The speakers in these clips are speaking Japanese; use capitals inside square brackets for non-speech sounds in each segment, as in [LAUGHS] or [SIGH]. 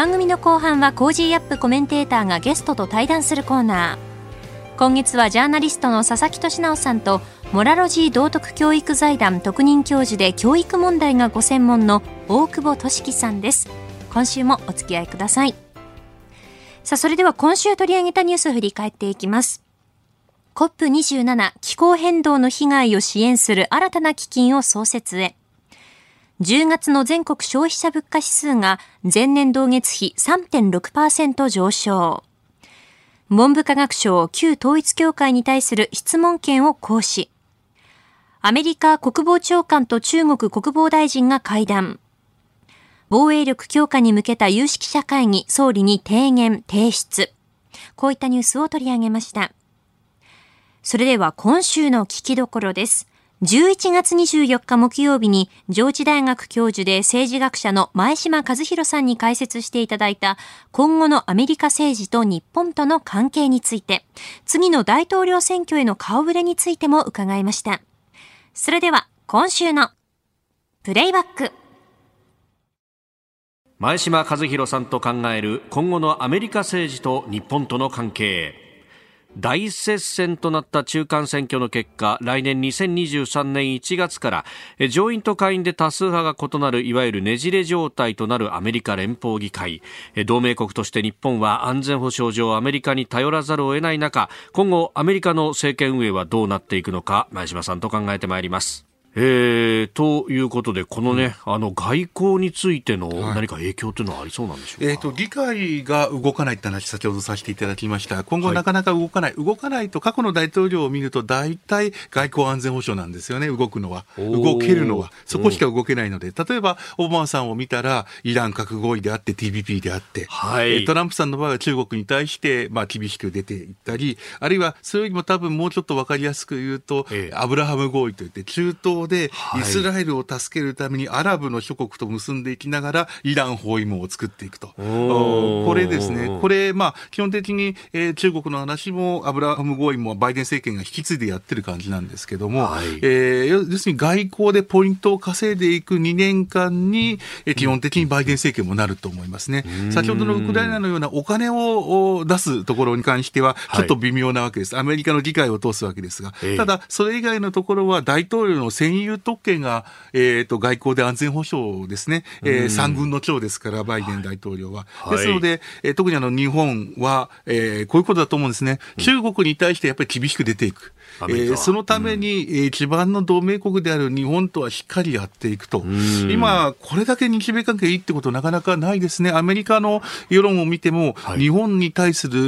番組の後半は Cozy up コメンテーターがゲストと対談するコーナー。今月はジャーナリストの佐々木俊尚さんとモラロジー道徳教育財団特任教授で教育問題がご専門の大久保俊輝さんです。今週もお付き合いください。さあそれでは今週取り上げたニュースを振り返っていきます。COP27 気候変動の被害を支援する新たな基金を創設へ。10月の全国消費者物価指数が前年同月比3.6%上昇。文部科学省旧統一協会に対する質問権を行使。アメリカ国防長官と中国国防大臣が会談。防衛力強化に向けた有識者会議総理に提言提出。こういったニュースを取り上げました。それでは今週の聞きどころです。11月24日木曜日に上智大学教授で政治学者の前島和弘さんに解説していただいた今後のアメリカ政治と日本との関係について、次の大統領選挙への顔ぶれについても伺いました。それでは今週のプレイバック。前島和弘さんと考える今後のアメリカ政治と日本との関係。大接戦となった中間選挙の結果来年2023年1月から上院と下院で多数派が異なるいわゆるねじれ状態となるアメリカ連邦議会。同盟国として日本は安全保障上アメリカに頼らざるを得ない中今後アメリカの政権運営はどうなっていくのか前島さんと考えてまいります。えー、ということで、このね、うん、あの外交についての何か影響というのはありそうなんでしょうか、はい、えーと、議会が動かないって話、先ほどさせていただきました、今後、なかなか動かない、はい、動かないと、過去の大統領を見ると、大体外交安全保障なんですよね、動くのは、動けるのは、そこしか動けないので、例えば、オバマさんを見たら、イラン核合意であって、TPP であって、はい、トランプさんの場合は中国に対して、まあ、厳しく出ていったり、あるいはそれよりも多分もうちょっと分かりやすく言うと、え。アブラハム合意といって、中東でイスラエルを助けるためにアラブの諸国と結んでいきながらイラン包囲網を作っていくと。これですね、これ、まあ、基本的に、えー、中国の話もアブラハム合意もバイデン政権が引き継いでやってる感じなんですけども、はい、えー、要するに外交でポイントを稼いでいく2年間に、えー、基本的にバイデン政権もなると思いますね。先ほどのウクライナのようなお金を出すところに関しては、ちょっと微妙なわけです。はい、アメリカの議会を通すわけですが、ただ、それ以外のところは大統領の占有特権が、えーと、外交で安全保障ですね、えー、三軍の長ですから、バイデン大統領は。はい、ですので、えー、特にあの日本は、えー、こういうことだと思うんですね、中国に対してやっぱり厳しく出ていく。えー、そのために、うん、えー、基盤の同盟国である日本とはしっかりやっていくと、今、これだけ日米関係いいってことなかなかないですね、アメリカの世論を見ても、はい、日本に対する、え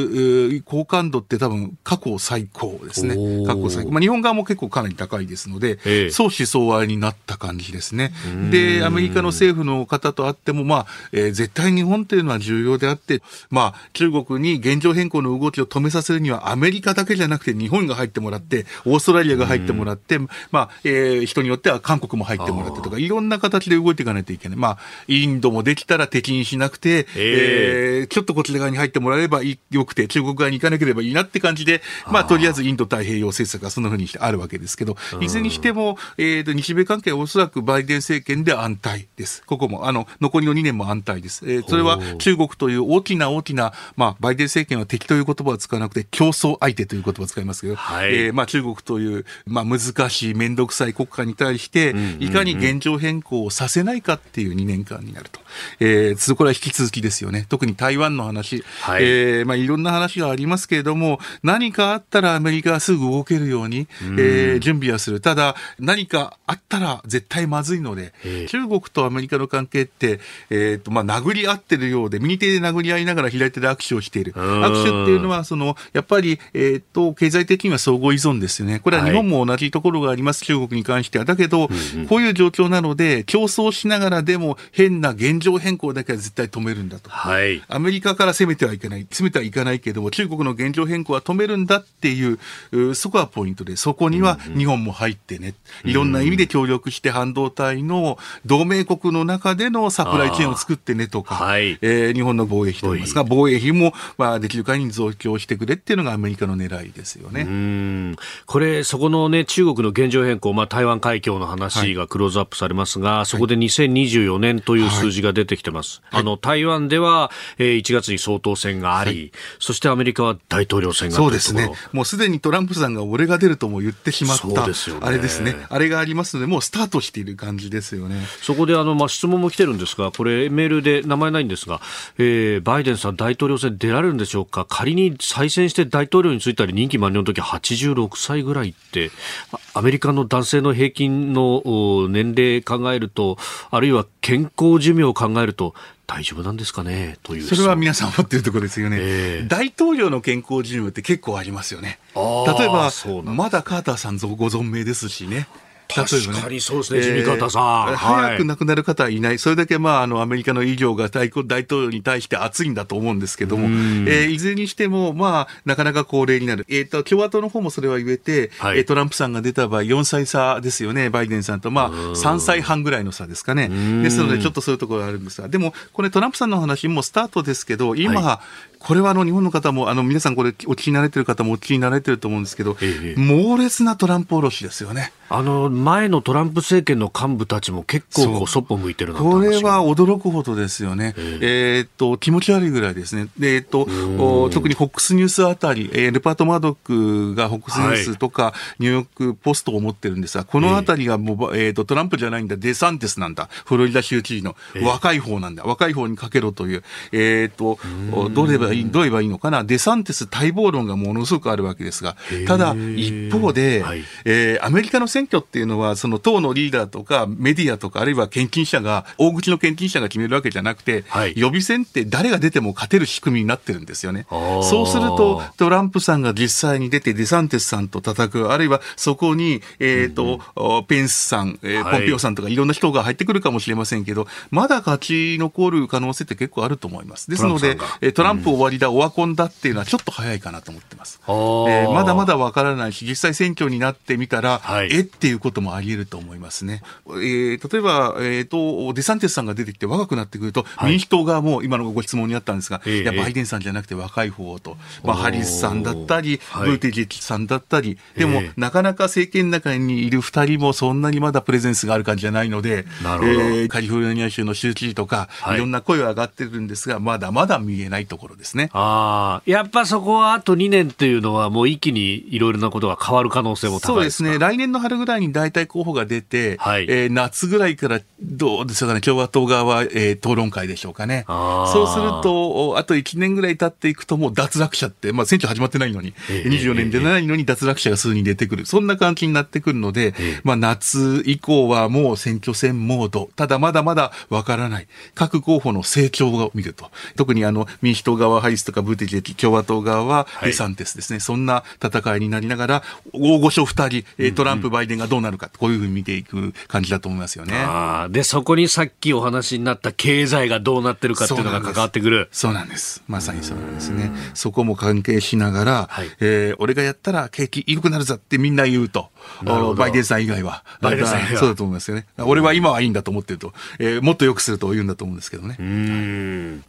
ー、好感度って多分過去最高ですね、過去最高、まあ、日本側も結構かなり高いですので、えー、相思相愛になった感じですね。で、アメリカの政府の方とあっても、まあえー、絶対日本というのは重要であって、まあ、中国に現状変更の動きを止めさせるには、アメリカだけじゃなくて日本が入ってもらって、オーストラリアが入ってもらって、まあ、えー、人によっては韓国も入ってもらってとか、いろんな形で動いていかないといけない。まあ、インドもできたら敵にしなくて、えー、えー、ちょっとこちら側に入ってもらえればよくて、中国側に行かなければいいなって感じで、まあ、とりあえずインド太平洋政策がそんなふうにしてあるわけですけど、いずれにしても、えーと、日米関係はおそらくバイデン政権で安泰です。ここも、あの、残りの2年も安泰です。えー、それは中国という大きな大きな、まあ、バイデン政権は敵という言葉は使わなくて、競争相手という言葉を使いますけど、はい、えー、まあ、中国という、まあ、難しい、面倒くさい国家に対して、いかに現状変更をさせないかっていう2年間になると。えー、これは引き続きですよね。特に台湾の話、はい、えー、まあ、いろんな話がありますけれども、何かあったらアメリカはすぐ動けるように、えー、準備はする。ただ、何かかあったら絶対まずいので、中国とアメリカの関係って、えっ、ー、と、まあ、殴り合ってるようで、右手で殴り合いながら左手で握手をしている。握手っていうのは、その、やっぱり、えっ、ー、と、経済的には相互依存ですよね。これは日本も同じところがあります、はい、中国に関しては。だけど、うんうん、こういう状況なので、競争しながらでも変な現状変更だけは絶対止めるんだと。はい、アメリカから攻めてはいけない。攻めてはいかないけども、中国の現状変更は止めるんだっていう、そこはポイントで、そこには日本も入ってね。いろんな意味で協力して半導体の同盟国の中でのサプライチェーンを作ってねとか、はい、えー、日本の防衛費といいますが、防衛費も、まあ、できる限り増強してくれっていうのがアメリカの狙いですよね。これ、そこのね、中国の現状変更、まあ、台湾海峡の話がクローズアップされますが、はい、そこで2024年という数字が出てきてます。はい、あの、台湾では、えー、1月に総統選があり、そしてアメリカは大統領選がそうですね。もうすでにトランプさんが俺が出るとも言ってしまった、ね、あれですね。あれがありますので、もうスタートしている感じですよね。そこであの、まあ、質問も来てるんですが、これメールで名前ないんですが、えー、バイデンさん大統領選出られるんでしょうか？仮に再選して大統領に就いたり任期満了の時86歳ぐらいってアメリカの男性の平均の年齢考えるとあるいは健康寿命を考えると大丈夫なんですかね？というそれは皆さん思っているところですよね、えー、大統領の健康寿命って結構ありますよね。例えばまだカーターさんご存命ですしね確かにそうですね、地味方さん。早く亡くなる方はいない、それだけ、まあ、あのアメリカの医療が大大統領に対して熱いんだと思うんですけども、えー、いずれにしても、まあ、なかなか高齢になる、えーと、共和党の方もそれは言えて、はい、トランプさんが出た場合、4歳差ですよね、バイデンさんと、まあ、3歳半ぐらいの差ですかね。ですので、ちょっとそういうところがあるんですが、でも、これ、トランプさんの話もスタートですけど、今、はい、これはあの日本の方も、あの皆さんこれお聞きになれてる方もお聞きになれてると思うんですけど、ええ、猛烈なトランプ卸ですよね。あの前のトランプ政権の幹部たちも結構こうそっぽ向いてるこれは驚くほどですよね。ええ。ー、っと気持ち悪いぐらいですね。でえー、っと特に FOX ニュースあたり、えー、レパート・マードックが FOX ニュースとか、ニューヨーク・ポストを持ってるんですが、このあたりがもう、えー、っとトランプじゃないんだ、デサンティスなんだ、フロリダ州知事の。若い方なんだ、若い方にかけろという、えー、っとどう言えばいいどう言えばいいのかな、デサンティス待望論がものすごくあるわけですが、ただ一方で、はい、えー、アメリカの選挙っていうのはその党のリーダーとかメディアとか、あるいは献金者が、大口の献金者が決めるわけじゃなくて、はい、予備選って誰が出ても勝てる仕組みになってるんですよね。そうすると、トランプさんが実際に出て、デサンティスさんと叩く、あるいはそこに、えっ、ー、と、うん、ペンスさん、えー、ポンピオさんとかいろんな人が入ってくるかもしれませんけど、まだ勝ち残る可能性って結構あると思います。ですので、トランプ終わりだ、オワコンだっていうのはちょっと早いかなと思ってます。えー、まだまだわからないし、実際選挙になってみたら、はい、えっていうこともあり得ると思いますね。えー、例えば、えっ、ー、と、デサンティスさんが出てきて若くなってくると、はい、民主党側も今のご質問にあったんですが、えー、いや、バイデンさんじゃなくて若い方と、まあ、ハリスさんだったり、ブーティジェキさんだったり、でも、なかなか政権の中にいる二人もそんなにまだプレゼンスがある感じじゃないので、なるほど。えー、カリフォルニア州の州知事とか、はい、いろんな声は上がってるんですが、まだまだ見えないところですね。ああ、やっぱそこはあと2年っていうのは、もう一気にいろいろなことが変わる可能性も高いそうですね。来年の春ぐらいに大体候補が出て、はい、えー、夏ぐらいからどうですかね、共和党側は、えー、討論会でしょうかね。そうすると、あと1年ぐらい経っていくと、もう脱落者って、まあ、選挙始まってないのに、えー、24年でないのに脱落者が数人出てくる、そんな感じになってくるので、えー、まあ、夏以降はもう選挙戦モード、ただまだまだわからない、各候補の成長を見ると、特にあの民主党側はハリスとかブーティジェ共和党側はデサンテスですね、はい、そんな戦いになりながら、大御所2人、トランプ、バイデンがどうなるか、こういうふうに見ていく感じだと思いますよね。で、そこにさっきお話になった経済がどうなってるかっていうのが関わってくる。そうなんです。まさにそうなんですね。そこも関係しながら、はい、えー、俺がやったら景気良くなるぞってみんな言うと。バイデンさん以外は。バイデンさん以外は。そうだと思いますよね。俺は今はいいんだと思ってると。えー、もっと良くすると言うんだと思うんですけどね。うん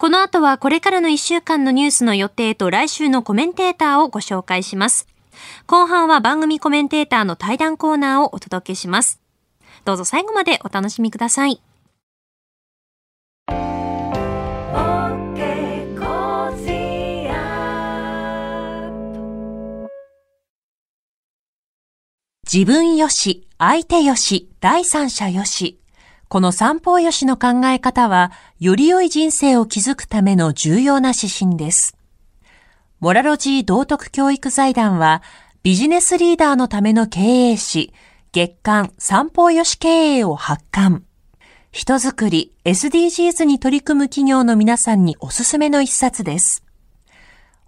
この後はこれからの1週間のニュースの予定と来週のコメンテーターをご紹介します。後半は番組コメンテーターの対談コーナーをお届けします。どうぞ最後までお楽しみください。自分よし、相手よし、第三者よし。この三方よしの考え方は、より良い人生を築くための重要な指針です。モラロジー道徳教育財団は、ビジネスリーダーのための経営誌、月刊散歩よし経営を発刊。人づくり SDGs に取り組む企業の皆さんにおすすめの一冊です。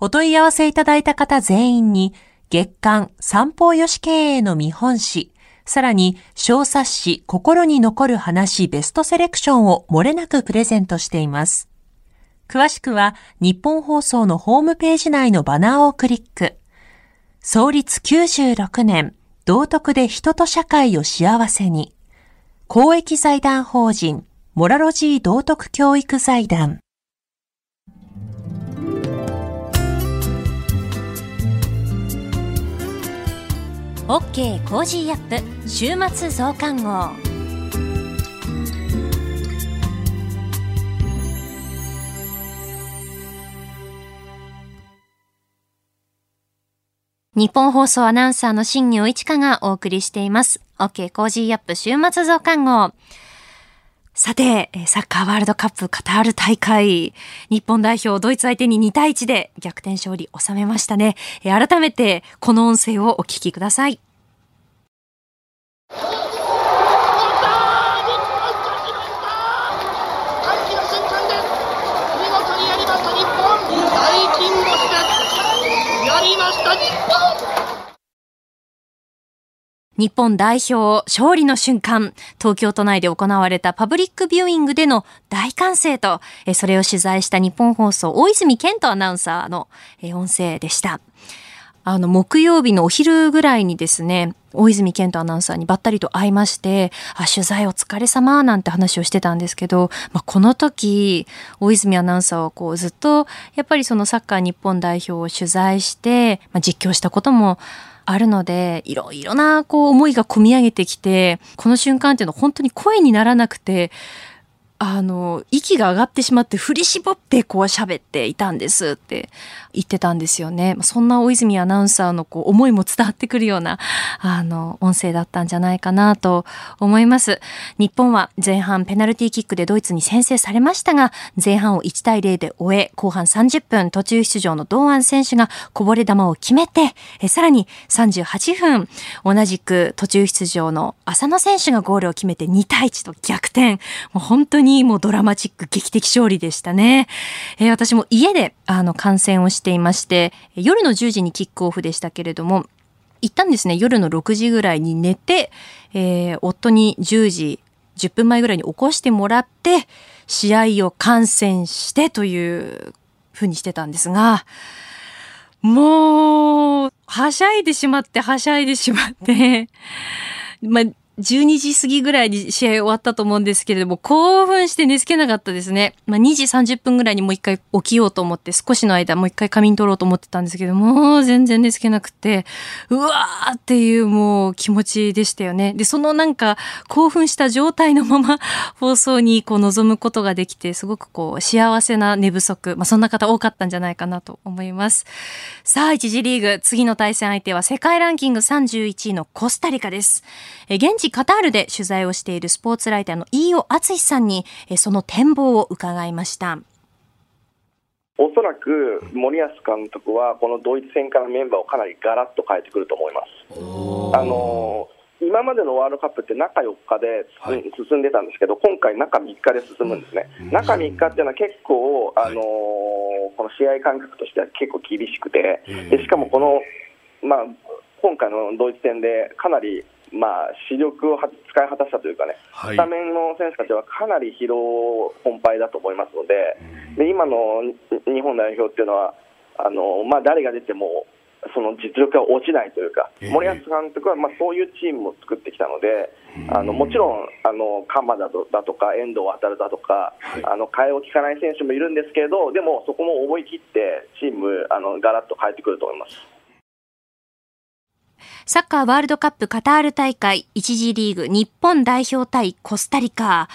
お問い合わせいただいた方全員に、月刊散歩よし経営の見本誌、さらに小冊子心に残る話ベストセレクションを漏れなくプレゼントしています。詳しくは日本放送のホームページ内のバナーをクリック。創立96年、道徳で人と社会を幸せに。公益財団法人、モラロジー道徳教育財団。OK Cozy up 週末増刊号。ニッポン放送アナウンサーの新行市佳がお送りしています。OK Cozy up 週末増刊号。さて、サッカーワールドカップカタール大会、日本代表ドイツ相手に2対1で逆転勝利収めましたね。改めてこの音声をお聞きください。日本代表勝利の瞬間、東京都内で行われたパブリックビューイングでの大歓声と、それを取材した日本放送大泉健人アナウンサーの音声でした。あの、木曜日のお昼ぐらいにですね、大泉健人アナウンサーにばったりと会いまして、あ、取材お疲れ様なんて話をしてたんですけど、まあ、この時、大泉アナウンサーはこうずっと、やっぱりそのサッカー日本代表を取材して、まあ、実況したこともあるので、いろいろなこう思いが込み上げてきて、この瞬間っていうのは本当に声にならなくて、あの、息が上がってしまって振り絞ってこう喋っていたんですって言ってたんですよね。そんな大泉アナウンサーのこう思いも伝わってくるような、あの、音声だったんじゃないかなと思います。日本は前半ペナルティーキックでドイツに先制されましたが、前半を1対0で終え、後半30分途中出場の堂安選手がこぼれ球を決めて、えさらに38分、同じく途中出場の浅野選手がゴールを決めて2対1と逆転。もう本当ににもドラマチック劇的勝利でしたね。えー、私も家であの観戦をしていまして、夜の10時にキックオフでしたけれども、一旦ですね、夜の6時ぐらいに寝て、えー、夫に10時10分前ぐらいに起こしてもらって、試合を観戦してというふうにしてたんですが、もう、はしゃいでしまって、はしゃいでしまって、[LAUGHS] まあ、12時過ぎぐらいに試合終わったと思うんですけれども、興奮して寝つけなかったですね。まあ、2時30分ぐらいにもう一回起きようと思って、少しの間もう一回仮眠取ろうと思ってたんですけども、う全然寝つけなくて、うわーっていうもう気持ちでしたよね。で、そのなんか興奮した状態のまま [LAUGHS] 放送にこう臨むことができて、すごくこう幸せな寝不足、まあ、そんな方多かったんじゃないかなと思います。さあ、一次リーグ、次の対戦相手は世界ランキング31位のコスタリカです。え現地カタールで取材をしているスポーツライターの飯尾敦さんにその展望を伺いました。おそらく森保監督はこのドイツ戦からメンバーをかなりガラッと変えてくると思います。あの今までのワールドカップって中4日で進んでたんですけど、今回、中3日で進むんですね、中3日っていうのは結構、あのこの試合間隔としては結構厳しくて、でしかもこの、まあ、今回のドイツ戦でかなりまあ、視力を使い果たしたというかね、はい、スタメンの選手たちはかなり疲労困憊だと思いますので、で今の日本代表っていうのは、あのまあ、誰が出てもその実力が落ちないというか、森保監督はまあそういうチームを作ってきたので、あのもちろんあの鎌田だとか遠藤航だとか、あの替えを利かない選手もいるんですけれど、でもそこも思い切ってチームあのガラッと変えてくると思います。サッカーワールドカップカタール大会1次リーグ日本代表対コスタリカ。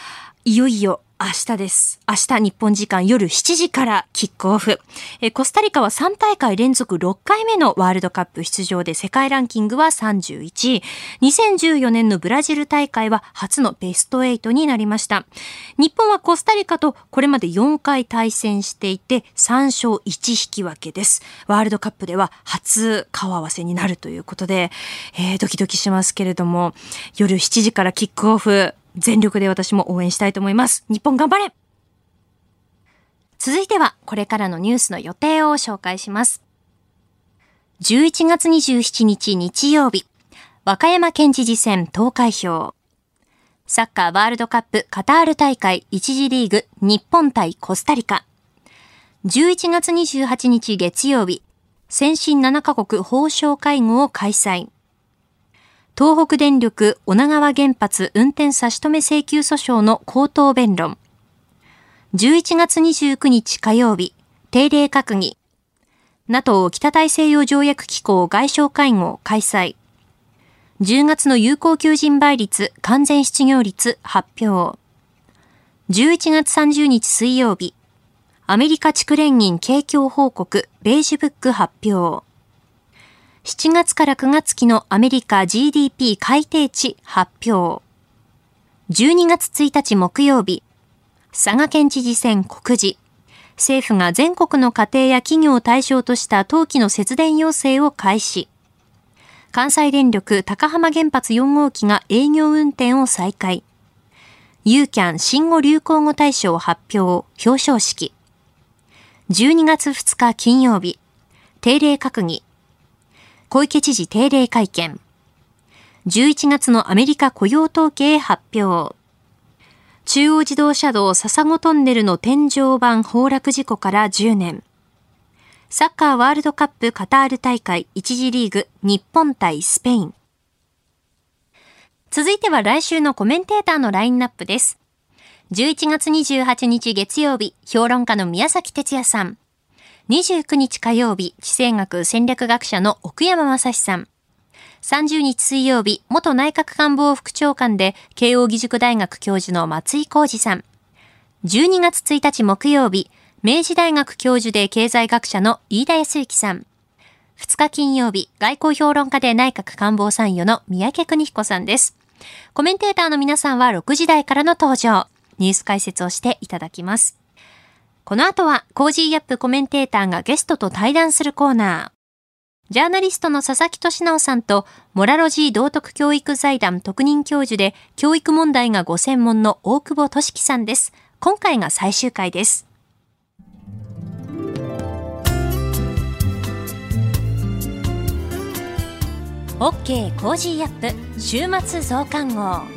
いよいよ明日です。明日日本時間夜7時からキックオフ。えコスタリカは3大会連続6回目のワールドカップ出場で世界ランキングは31位。2014年のブラジル大会は初のベスト8になりました。日本はコスタリカとこれまで4回対戦していて3勝1引き分けです。ワールドカップでは初顔合わせになるということで、えー、ドキドキしますけれども、夜7時からキックオフ。全力で私も応援したいと思います。日本頑張れ続いては、これからのニュースの予定を紹介します。11月27日日曜日、和歌山県知事選投開票。サッカーワールドカップカタール大会1次リーグ日本対コスタリカ。11月28日月曜日、先進7カ国法相会合を開催。東北電力女川原発運転差し止め請求訴訟の口頭弁論。11月29日火曜日、定例閣議。NATO 北大西洋条約機構外相会合開催。10月の有効求人倍率完全失業率発表。11月30日水曜日、アメリカ地区連銀景況報告ベージュブック発表。7月から9月期のアメリカ GDP 改定値発表。12月1日木曜日、佐賀県知事選告示。政府が全国の家庭や企業を対象とした冬季の節電要請を開始。関西電力高浜原発4号機が営業運転を再開。ユーキャン新語・流行語大賞発表、表彰式。12月2日金曜日、定例閣議、小池知事定例会見。11月のアメリカ雇用統計発表。中央自動車道笹子トンネルの天井板崩落事故から10年。サッカーワールドカップカタール大会1次リーグ日本対スペイン。続いては来週のコメンテーターのラインナップです。11月28日月曜日、評論家の宮崎哲也さん。29日火曜日、地政学戦略学者の奥山正史さん。30日水曜日、元内閣官房副長官で慶応義塾大学教授の松井浩二さん。12月1日木曜日、明治大学教授で経済学者の飯田康之さん。2日金曜日、外交評論家で内閣官房参与の宮家邦彦さんです。コメンテーターの皆さんは6時台からの登場。ニュース解説をしていただきます。この後は、 Cozy up コメンテーターがゲストと対談するコーナー。ジャーナリストの佐々木俊尚さんと、モラロジー道徳教育財団特任教授で、教育問題がご専門の大久保俊輝さんです。今回が最終回です。OK Cozy up 週末増刊号。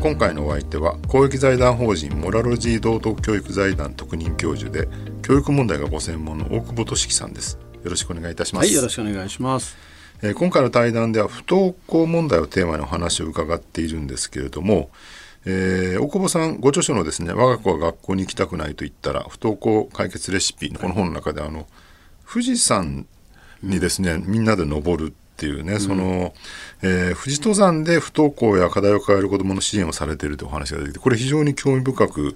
今回のお相手は公益財団法人モラロジー道徳教育財団特任教授で教育問題がご専門の大久保俊樹さんです。よろしくお願いいたします。はいよろしくお願いします。えー、今回の対談では不登校問題をテーマにお話を伺っているんですけれども、えー、大久保さんご著書のですね我が子は学校に行きたくないと言ったら不登校解決レシピこの本の中であの富士山にですね、みんなで登るっていうね、うん、その、えー、富士登山で不登校や課題を抱える子どもの支援をされているというお話が出てきてこれ非常に興味深く、うん、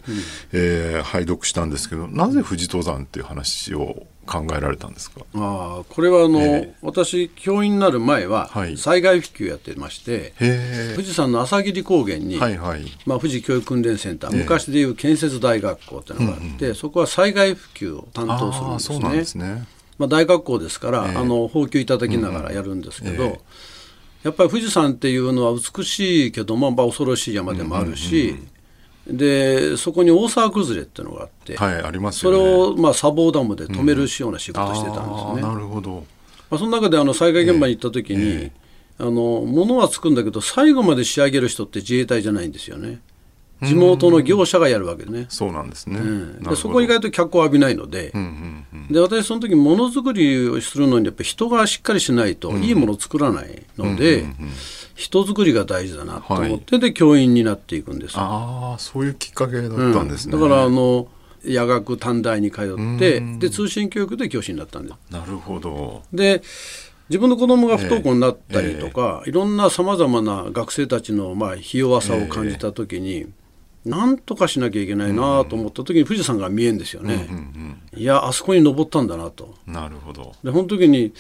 えー、拝読したんですけどなぜ富士登山っていう話を考えられたんですか？ああこれはあの、え私教員になる前ははい。災害普及やってまして、へ富士山の朝霧高原に、えはいはい。まあ、富士教育訓練センター、昔でいう建設大学校っていうのがあって、そこは災害普及を担当するんですああそうなんねですねまあ、大学校ですから、ええ。あの放給いただきながらやるんですけど、うんえ。やっぱり富士山っていうのは美しいけども、まあ、恐ろしい山でもあるし、でそこに大沢崩れっていうのがあって、はいありますね。れを、まあ、砂防ダムで止めるような仕事をしてたんですあね。ーなるほど。まあ、その中であの災害現場に行った時に、あの物はつくんだけど最後まで仕上げる人って自衛隊じゃないんですよね地元の業者がやるわけでね、そうなんですね、うん。そこ意外と脚光を浴びないので,、うんうんうん。で私その時ものづくりをするのにやっぱ人がしっかりしないといいものを作らないので、人作りが大事だなと思って、で教員になっていくんですああそういうきっかけだったんですね、うん。だからあの夜学短大に通って、で通信教育で教師になったんですなるほど。で自分の子供が不登校になったりとか、いろんなさまざまな学生たちのまあひ弱さを感じた時に、なんとかしなきゃいけないなと思った時に富士山が見えんですよね、いやあそこに登ったんだなと。なるほど。でその時に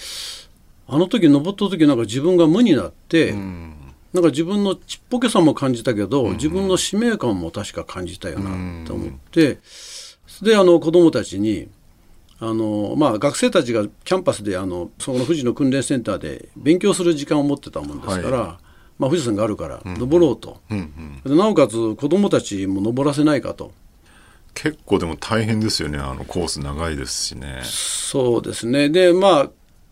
あの時登った時なんか自分が無になって、なんか自分のちっぽけさも感じたけど、自分の使命感も確か感じたよなと思って、であの子供たちにあの、まあ、学生たちがキャンパスであのその富士の訓練センターで勉強する時間を持ってたもんですから、まあ、富士山があるから登ろうと、でなおかつ子供たちも登らせないかと。結構でも大変ですよねあのコース長いですしね。そうですね。でまあ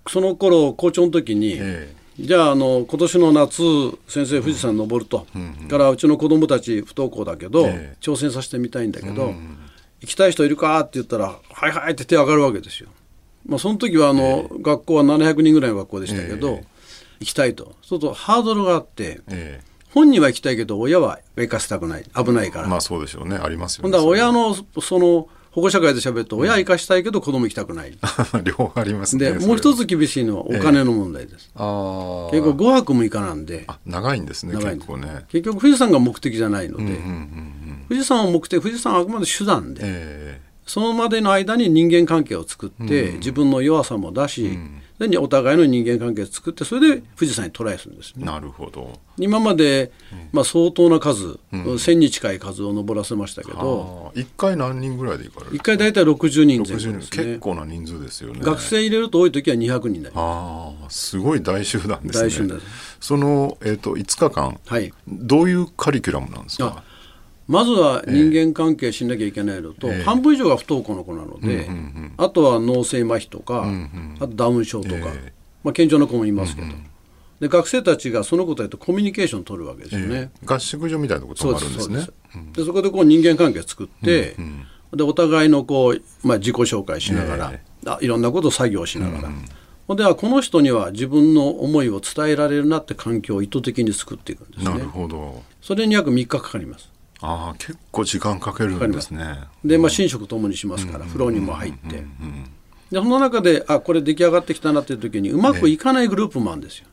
その頃校長の時に、えじゃああの今年の夏先生富士山登ると、からうちの子供たち不登校だけど、ええ。挑戦させてみたいんだけど、行きたい人いるかって言ったら「はいはい」って手上がるわけですよ。まあ、その時はあの、学校は700人ぐらいの学校でしたけど、え行きたいと。そうするとハードルがあってえ本人は行きたいけど親は行かせたくない。危ないから、えまあそうでしょうね。ありますよほんねだら親のその保護者会で喋ると親は行かしたいけど子供行きたくない。[LAUGHS] 両方ありますね。でもう一つつ厳しいのはお金の問題です。ああ結構5泊6日なんで。あ長いんですね結構ね。結局富士山が目的じゃないので、うんうんうん富士山を目的富士山はあくまで手段で、えそのまでの間に人間関係を作って、自分の弱さも出し、でお互いの人間関係を作ってそれで富士山にトライするんですね。えなるほど。今まで、まあ、相当な数、1000に近い数を登らせましたけど、あ。ー一回何人ぐらいで行かれる1回大体60人前後60です人。結ね。構な人数ですよね。学生入れると多い時は200人になりまああすごい大集団ですね。大集団その、えー、と5日間す。はい。どういうカリキュラムなんですか？まずは人間関係しなきゃいけないのと、半分以上が不登校の子なので、あとは脳性麻痺とか、あとダウン症とか、えまあ、健常な子もいますけど、で学生たちがその子たちとコミュニケーションを取るわけですよね。えー合宿所みたいなことあるんですね。すそうでそこでこう人間関係作って、でお互いのこう、まあ、自己紹介しながら、えあいろんなことを作業しながら、ほんではこの人には自分の思いを伝えられるなって環境を意図的に作っていくんですなるね。ほど。それに約3日かかります。ああ結構時間かけるんですね。で、まあ、寝食ともにしますから、風呂にも入って、でその中であこれ出来上がってきたなっていう時にうまくいかないグループもあるんですよ、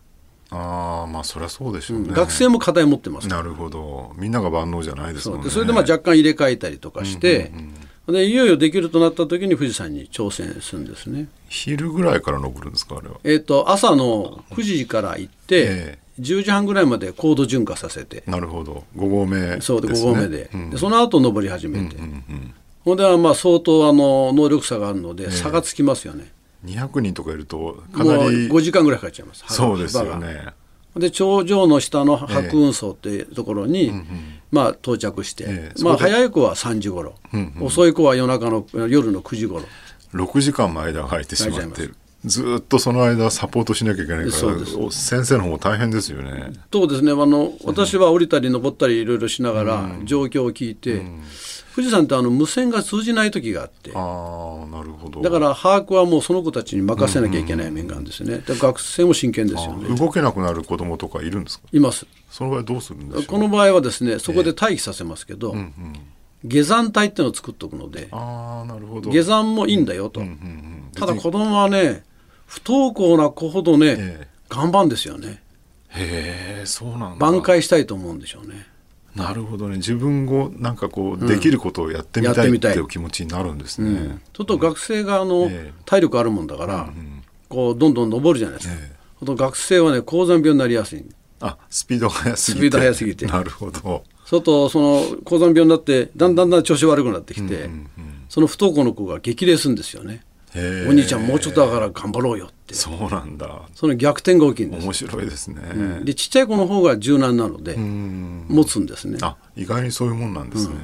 ああまあそりゃそうでしょうね、学生も課題持ってます。なるほど。みんなが万能じゃないですもんね。それでまあ若干入れ替えたりとかして、でいよいよできるとなった時に富士山に挑戦するんですね。昼ぐらいから登るんですかあれは？えっと朝の9時から行って、え10時半ぐらいまで高度循環させて。なるほど。5合目です、ね、そうで5合目で,、うん。でその後登り始めて、ほんではまあ相当あの能力差があるので差がつきますよね、200人とかいるとかもうなり5時間ぐらいかかっちゃいます。そうですよね。で頂上の下の白雲層っていうところに、まあ、到着して、ええ。まあ、早い子は3時頃、遅い子は夜中の夜の9時頃。6時間も間が空いてしまってるずーっとその間サポートしなきゃいけないから先生の方も大変ですよね。そうですね。あの私は降りたり登ったりいろいろしながら状況を聞いて、富士山ってあの無線が通じない時があってああなるほど。だから把握はもうその子たちに任せなきゃいけない面があるんですよね、で学生も真剣ですよね。動けなくなる子供とかいるんですか？います。その場合どうするんでこの場合はですねそこで待機させますけど、下山隊っていうのを作っておくのでああなるほど。下山もいいんだよと、うんうん。ただ子供はね不登校な子ほどね、ええ。頑張んですよね。へえそうなんだ。挽回したいと思うんでしょうね。なるほどね。自分をなんかこう、できることをやってみたいっていう気持ちになるんですね。うん、ちょっと学生があの、ええ。体力あるもんだから、こうどんどん登るじゃないですか、ええ。ほんと学生はね高山病になりやすい。あスピードが速すぎて。スピード速すぎて。なるほど。そうとその高山病になってだんだんだん調子悪くなってきて、その不登校の子が激励するんですよね、お兄ちゃんもうちょっとだから頑張ろうよって。そそうなんだ。の逆転が起きるんです。面白いですね、でちっちゃい子の方が柔軟なのでうん。持つんですね。あ意外にそういうもんなんですね、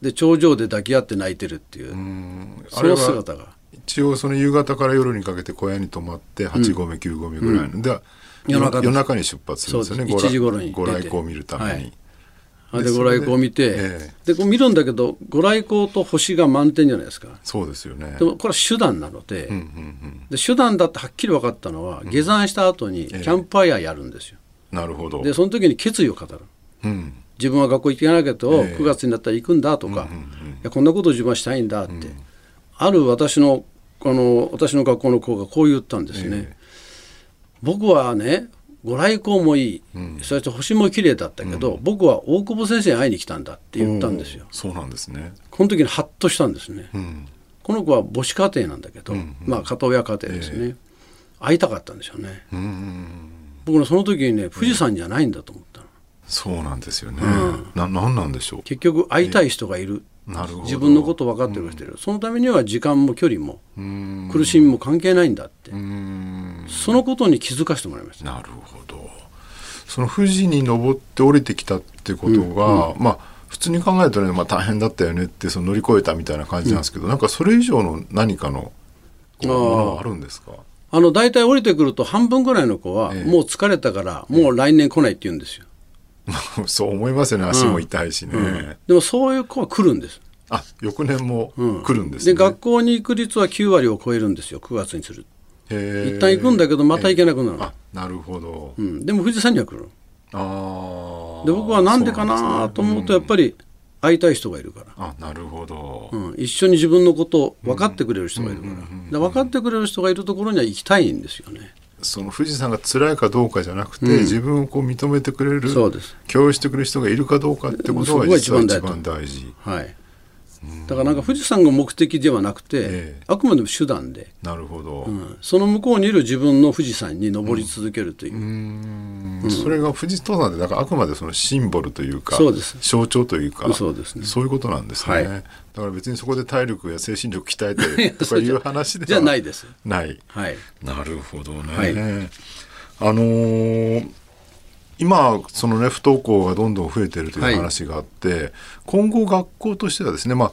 で頂上で抱き合って泣いてるっていう、うん。その姿が。一応その夕方から夜にかけて小屋に泊まって8合目、9合目ぐらいの。で、夜中夜中に出発するんですよね。そうです。1時頃にご来光を見るために、はい。あででご来光を見て、えでこう見るんだけどご来光と星が満点じゃないですか。そうですよね。でもこれは手段なので,、うんうんで手段だってはっきり分かったのは、下山した後にキャンプファイヤーやるんですよ。うんなるほど。でその時に決意を語る。うん。自分は学校行っていかなきゃと、ええ。9月になったら行くんだとか、いやこんなことを自分はしたいんだって、ある私のあの私の学校の子がこう言ったんですね、僕はねご来光もいい、そして星も綺麗だったけど、僕は大久保先生に会いに来たんだって言ったんですよ。そうなんですね。この時にハッとしたんですね、うん。この子は母子家庭なんだけど、まあ片親家庭ですね、会いたかったんでしょうね、僕ねその時にね富士山じゃないんだと思ったの。そうなんですよね、ななんなんでしょう。結局会いたい人がいる、自分のこと分かってる人がいる、そのためには時間も距離も苦しみも関係ないんだって、うん。そのことに気づかせてもらいました、なるほど。その富士に登って降りてきたってことが、まあ普通に考えるとね、まあ、大変だったよねってその乗り越えたみたいな感じなんですけど、なんかそれ以上の何かのものはあるんですか？あの大体降りてくると半分ぐらいの子は、ええ。もう疲れたからもう来年来ないって言うんですよ、[LAUGHS] そう思いますよね。足も痛いしね、でもそういう子は来るんです。あ翌年も来るんですでね、学校に行く率は9割を超えるんですよ。9月にする。一旦行くんだけどまた行けなくなる、あなるほど、うん、でも富士山には来るああで僕はなんでかなと思うとやっぱり会いたい人がいるから、あなるほど、うん、一緒に自分のことを分かってくれる人がいるから,、で分かってくれる人がいるところには行きたいんですよねその富士山が辛いかどうかじゃなくて、自分をこう認めてくれるそうです。共有してくれる人がいるかどうかってことが実は一一番大事番大事。はいだからなんか富士山が目的ではなくて、ええ。あくまでも手段で、なるほど、うん。その向こうにいる自分の富士山に登り続けるという、うん。それが富士登山でだからあくまでそのシンボルというかそうです。象徴というかそうですね。そういうことなんですね、はい。だから別にそこで体力や精神力鍛えてとかいう [LAUGHS] 話ではじゃないです。ない。はい。なるほどね、はい。あのー今そのね不登校がどんどん増えてるという話があって、今後学校としてはですねまあ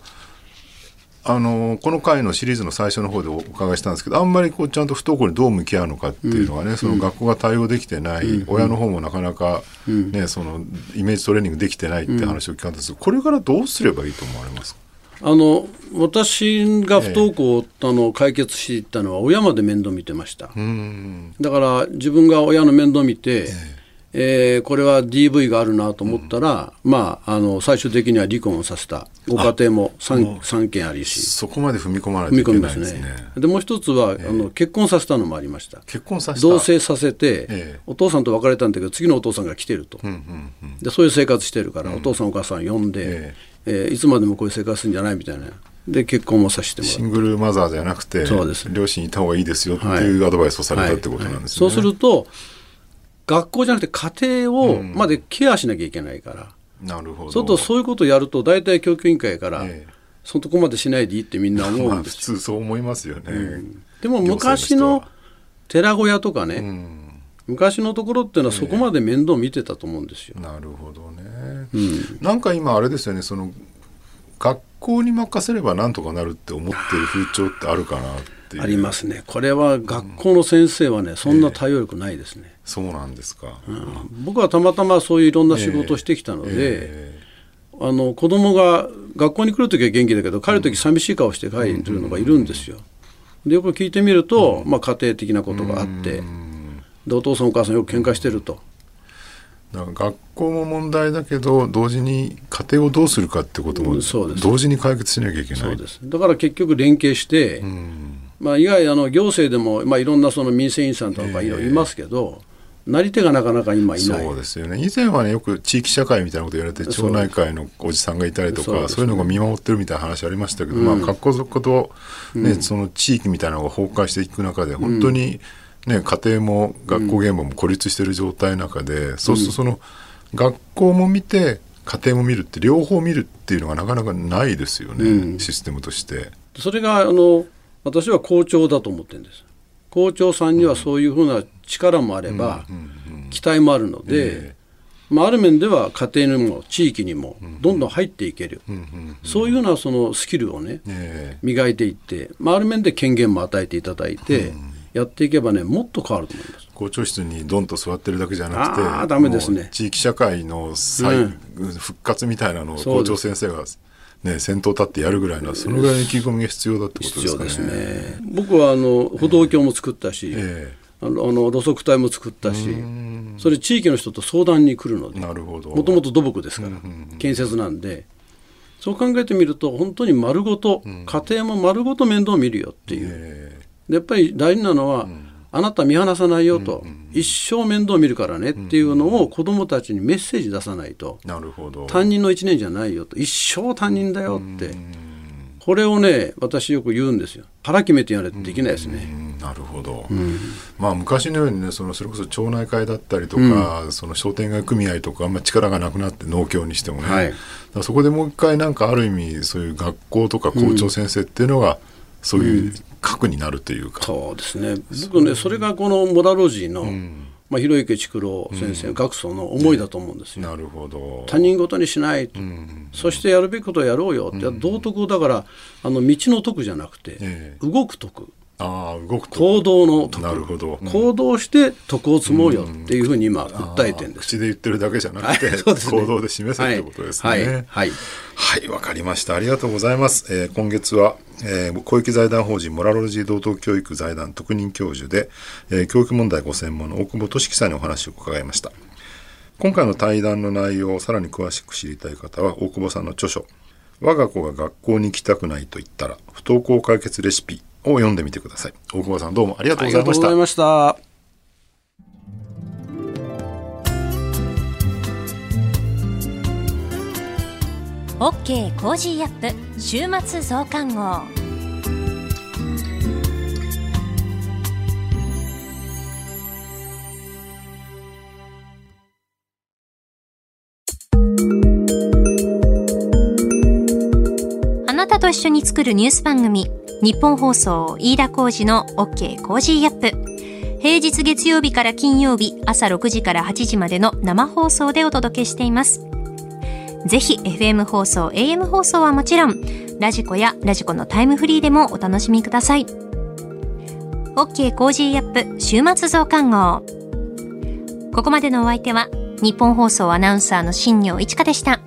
あのーこの回のシリーズの最初の方でお伺いしたんですけどあんまりこうちゃんと不登校にどう向き合うのかっていうのがね、その学校が対応できてない、親の方もなかなか、ねそのイメージトレーニングできてないって話を聞かれたんですこれからどうすればいいと思われますか？あの私が不登校をあの解決していったのは親まで面倒見てました、うん。だから自分が親の面倒見て、えーこれは DV があるなと思ったら、まあ、あの最終的には離婚をさせた。ご家庭も 3, 三件ありし。そこまで踏み込まないといけ込みますね。ないですね。でもう一つは、あの結婚させたのもありました。結婚させた。同棲させて、ええ。お父さんと別れたんだけど次のお父さんが来てると、うんうんうん。でそういう生活してるから、お父さんお母さん呼んで、ええ。ーいつまでもこういう生活するんじゃないみたいな。で結婚もさせてもらシングルマザーじゃなくてそうです。両親いた方がいいですよっていうアドバイスをされたってことなんですね。そうすると学校じゃなくて家庭をまでケアしなきゃいけないから、なるほど。そうとそういうことをやると大体教育委員会から、ええ。そのとこまでしないでいいってみんな思うんですよ、[LAUGHS] 通そう思いますよね。でも行政昔の寺小屋とかね、うん。昔のところっていうのはそこまで面倒見てたと思うんですよ、なるほどね。なんか今あれですよねその学校に任せればなんとかなるって思ってる風潮ってあるかなっていう。ありますね。これは学校の先生はねそんな対応力ないですね、そうなんですか。僕はたまたまそういういろんな仕事をしてきたので、えあの子供が学校に来るときは元気だけど帰るとき寂しい顔して帰るのがいるんですよ。でよく聞いてみると、まあ、家庭的なことがあってでお父さんお母さんよく喧嘩してると。えだから学校も問題だけど同時に家庭をどうするかってことも同時に解決しなきゃいけない。そうですだから結局連携して、まあ、以外あの行政でも、まあ、いろんなその民生委員さんとかいろいろいますけど、なり手がなかなか今いない。そうですよね。以前はねよく地域社会みたいなこと言われて町内会のおじさんがいたりとかそう,、いうのが見守ってるみたいな話ありましたけど、うん、まあ学校族と、ね、うん、その地域みたいなのが崩壊していく中で本当に、ね、家庭も学校現場も孤立してる状態の中で、そうするとその学校も見て家庭も見るって両方見るっていうのがなかなかないですよね、システムとして。それがあの私は校長だと思ってるんです。校長さんにはそういうふうな力もあれば、期待もあるので、まあ、ある面では家庭にも地域にもどんどん入っていける、そういうようなそのスキルをね、磨いていって、まあ、ある面で権限も与えていただいて、やっていけばねもっと変わると思います。校長室にどんと座ってるだけじゃなくてあダメですね。地域社会の再、うん、復活みたいなのを校長先生がね、先頭立ってやるぐらいのそのぐらいの意気込みが必要だってことですかね。ね。僕はあの歩道橋も作ったし、えー、あのあの路側帯も作ったしそれ地域の人と相談に来るのでなるほど。もともと土木ですから、建設なんでそう考えてみると本当に丸ごと、家庭も丸ごと面倒を見るよっていう、えー、やっぱり大事なのは、あなた見放さないよと、一生面倒見るからねっていうのを子どもたちにメッセージ出さないと、なるほど。担任の1年じゃないよと。一生担任だよって、これをね私よく言うんですよ。腹決めてやれできないですね。なるほど、うん、まあ昔のようにねそのそれこそ町内会だったりとか、うん、その商店街組合とかあんま力がなくなって農協にしてもね、はい、そこでもう一回なんかある意味そういう学校とか校長先生っていうのが、そういう核になるというか、そうですね。僕ねそれがこのモラロジーの、まあ、広池筑郎先生、うん、学祖の思いだと思うんですよ。なるほど。他人事にしないと、うん、そしてやるべきことをやろうよって、うん、道徳だからあの道の徳じゃなくて、えー、動く徳あ動く行動のなるほど、行動して徳を積もうよっていうふうに今訴えてるんです、口で言ってるだけじゃなくて、はいね、行動で示せってことですね。はいはいはい。わ、かりました。ありがとうございます、えー、今月は、えー、小池財団法人モラロジー道徳教育財団特任教授で、えー、教育問題ご専門の大久保俊樹さんにお話を伺いました。今回の対談の内容をさらに詳しく知りたい方は大久保さんの著書我が子が学校に行きたくないと言ったら不登校解決レシピを読んでみてください。大久保さんどうもありがとうございました。ありがとうございました。OK Cozy up 週末増刊号。あなたと一緒に作るニュース番組日本放送飯田浩二の OK コージーアップ。平日月曜日から金曜日朝6時から8時までの生放送でお届けしています。ぜひ FM 放送 AM 放送はもちろん radiko や radiko のタイムフリーでもお楽しみください。OK Cozy up 週末増刊号。ここまでのお相手はニッポン放送アナウンサーの新行市佳でした。